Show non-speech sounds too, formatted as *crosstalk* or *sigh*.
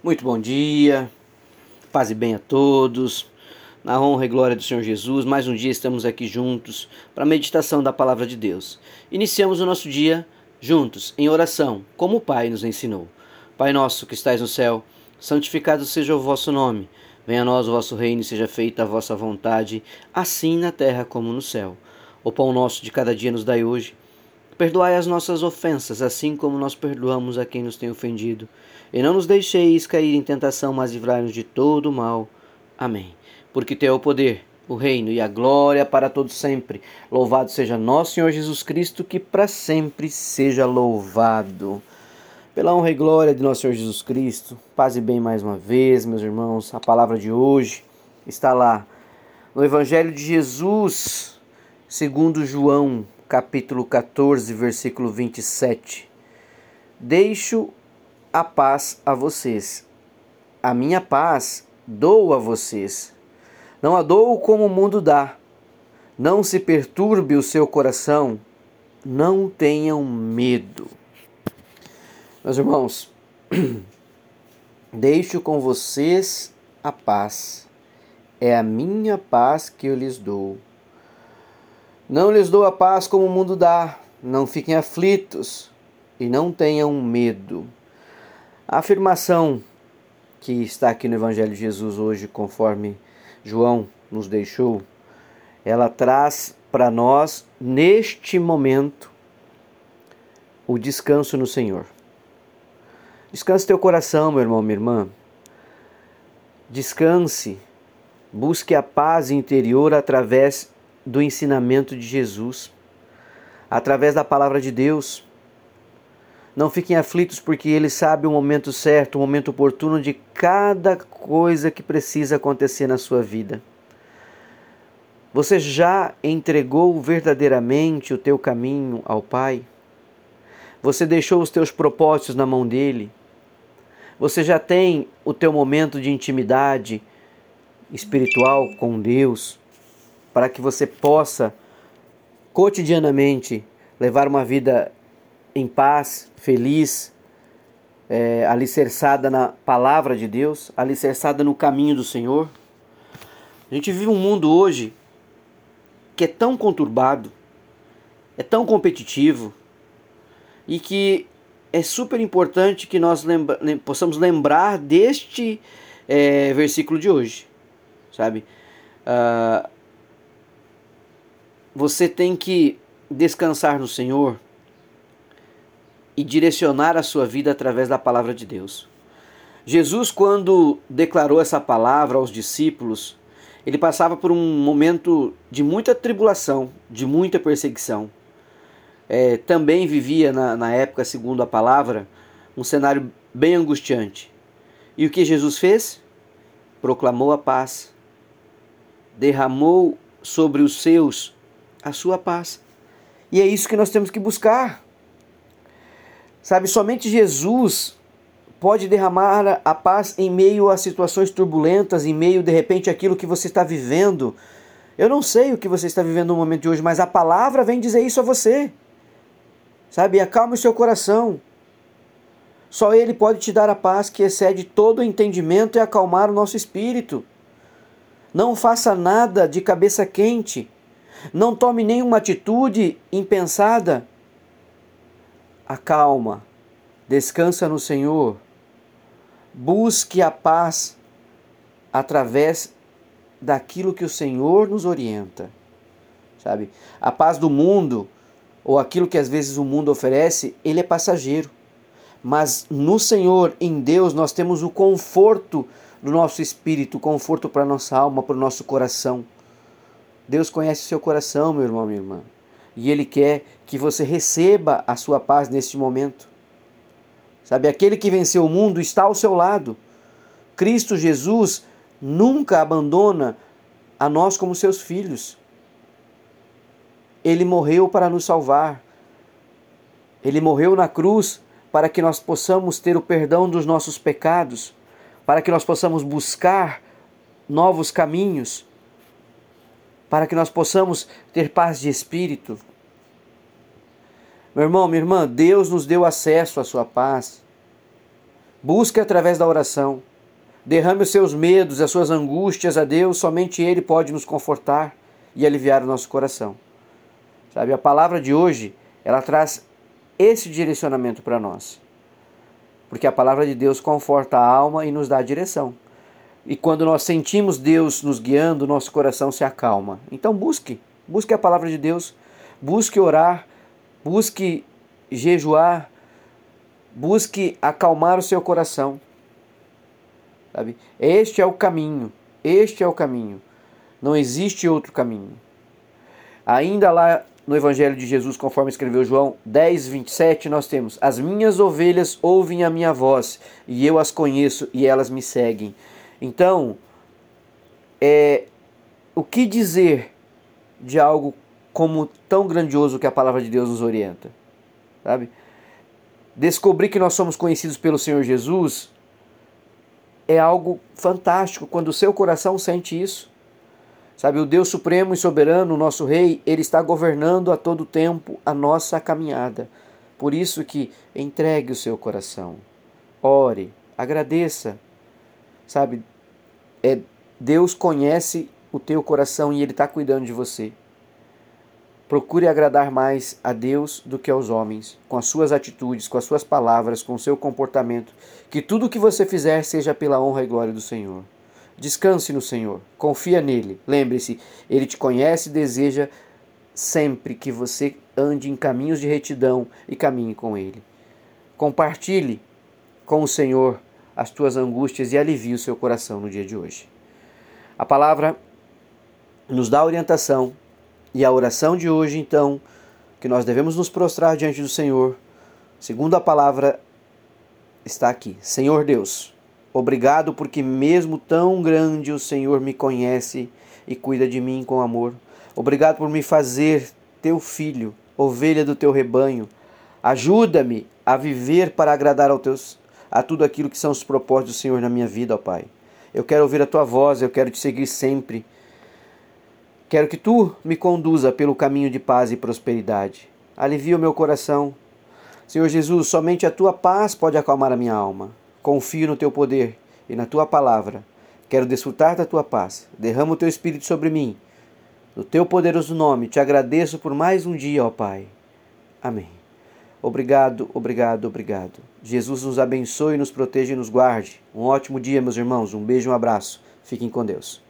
Muito bom dia, paz e bem a todos. Na honra e glória do Senhor Jesus, mais um dia estamos aqui juntos para a meditação da palavra de Deus. Iniciamos o nosso dia juntos, em oração, como o Pai nos ensinou. Pai nosso que estais no céu, santificado seja o vosso nome. Venha a nós o vosso reino e seja feita a vossa vontade, assim na terra como no céu. O pão nosso de cada dia nos dai hoje Perdoai as nossas ofensas, assim como nós perdoamos a quem nos tem ofendido. E não nos deixeis cair em tentação, mas livrai-nos de todo o mal. Amém. Porque teu é o poder, o reino e a glória para todos sempre. Louvado seja nosso Senhor Jesus Cristo, que para sempre seja louvado. Pela honra e glória de nosso Senhor Jesus Cristo, paz e bem mais uma vez, meus irmãos. A palavra de hoje está lá no Evangelho de Jesus, segundo João, capítulo 14, versículo 27. Deixo a paz a vocês. A minha paz dou a vocês. Não a dou como o mundo dá. Não se perturbe o seu coração. Não tenham medo. Meus irmãos, *clears throat* deixo com vocês a paz. É a minha paz que eu lhes dou. Não lhes dou a paz como o mundo dá, não fiquem aflitos e não tenham medo. A afirmação que está aqui no Evangelho de Jesus hoje, conforme João nos deixou, ela traz para nós, neste momento, o descanso no Senhor. Descanse teu coração, meu irmão, minha irmã. Descanse, busque a paz interior através do ensinamento de Jesus, através da palavra de Deus. Não fiquem aflitos, porque Ele sabe o momento certo, o momento oportuno de cada coisa que precisa acontecer na sua vida. Você já entregou verdadeiramente o teu caminho ao Pai? Você deixou os teus propósitos na mão dele? Você já tem o teu momento de intimidade espiritual com Deus? Para que você possa cotidianamente levar uma vida em paz, feliz, é, alicerçada na palavra de Deus, alicerçada no caminho do Senhor. A gente vive um mundo hoje que é tão conturbado, é tão competitivo e que é super importante que nós lembra, possamos lembrar deste é, versículo de hoje, sabe? Uh, você tem que descansar no Senhor e direcionar a sua vida através da palavra de Deus. Jesus, quando declarou essa palavra aos discípulos, ele passava por um momento de muita tribulação, de muita perseguição. É, também vivia na, na época, segundo a palavra, um cenário bem angustiante. E o que Jesus fez? Proclamou a paz, derramou sobre os seus a sua paz. E é isso que nós temos que buscar. Sabe, somente Jesus pode derramar a paz em meio a situações turbulentas, em meio de repente aquilo que você está vivendo. Eu não sei o que você está vivendo no momento de hoje, mas a palavra vem dizer isso a você. Sabe, acalme o seu coração. Só Ele pode te dar a paz que excede todo o entendimento e acalmar o nosso espírito. Não faça nada de cabeça quente. Não tome nenhuma atitude impensada. Acalma, descansa no Senhor. Busque a paz através daquilo que o Senhor nos orienta. Sabe? A paz do mundo ou aquilo que às vezes o mundo oferece, ele é passageiro. Mas no Senhor, em Deus, nós temos o conforto do nosso espírito, o conforto para nossa alma, para o nosso coração. Deus conhece o seu coração, meu irmão, minha irmã. E Ele quer que você receba a sua paz neste momento. Sabe, aquele que venceu o mundo está ao seu lado. Cristo Jesus nunca abandona a nós como seus filhos. Ele morreu para nos salvar. Ele morreu na cruz para que nós possamos ter o perdão dos nossos pecados, para que nós possamos buscar novos caminhos para que nós possamos ter paz de espírito. Meu irmão, minha irmã, Deus nos deu acesso à sua paz. Busque através da oração. Derrame os seus medos, as suas angústias a Deus, somente Ele pode nos confortar e aliviar o nosso coração. Sabe, a palavra de hoje, ela traz esse direcionamento para nós. Porque a palavra de Deus conforta a alma e nos dá a direção. E quando nós sentimos Deus nos guiando, nosso coração se acalma. Então busque, busque a palavra de Deus, busque orar, busque jejuar, busque acalmar o seu coração. Sabe? Este é o caminho, este é o caminho. Não existe outro caminho. Ainda lá no Evangelho de Jesus, conforme escreveu João 10, 27, nós temos: As minhas ovelhas ouvem a minha voz, e eu as conheço, e elas me seguem. Então, é, o que dizer de algo como tão grandioso que a palavra de Deus nos orienta? Sabe? Descobrir que nós somos conhecidos pelo Senhor Jesus é algo fantástico quando o seu coração sente isso. Sabe, o Deus supremo e soberano, o nosso rei, ele está governando a todo tempo a nossa caminhada. Por isso que entregue o seu coração. Ore, agradeça. Sabe, é Deus conhece o teu coração e ele está cuidando de você. Procure agradar mais a Deus do que aos homens, com as suas atitudes, com as suas palavras, com o seu comportamento. Que tudo o que você fizer seja pela honra e glória do Senhor. Descanse no Senhor, confia nele. Lembre-se, ele te conhece e deseja sempre que você ande em caminhos de retidão e caminhe com ele. Compartilhe com o Senhor as tuas angústias e alivie o seu coração no dia de hoje. A palavra nos dá orientação e a oração de hoje, então, que nós devemos nos prostrar diante do Senhor, segundo a palavra, está aqui. Senhor Deus, obrigado porque, mesmo tão grande, o Senhor me conhece e cuida de mim com amor. Obrigado por me fazer teu filho, ovelha do teu rebanho. Ajuda-me a viver para agradar ao teus, a tudo aquilo que são os propósitos do Senhor na minha vida, ó Pai. Eu quero ouvir a tua voz, eu quero te seguir sempre. Quero que tu me conduza pelo caminho de paz e prosperidade. Alivia o meu coração. Senhor Jesus, somente a tua paz pode acalmar a minha alma. Confio no teu poder e na tua palavra. Quero desfrutar da tua paz. Derrama o teu espírito sobre mim. No teu poderoso nome, te agradeço por mais um dia, ó Pai. Amém. Obrigado, obrigado, obrigado. Jesus nos abençoe, nos proteja e nos guarde. Um ótimo dia, meus irmãos. Um beijo, um abraço. Fiquem com Deus.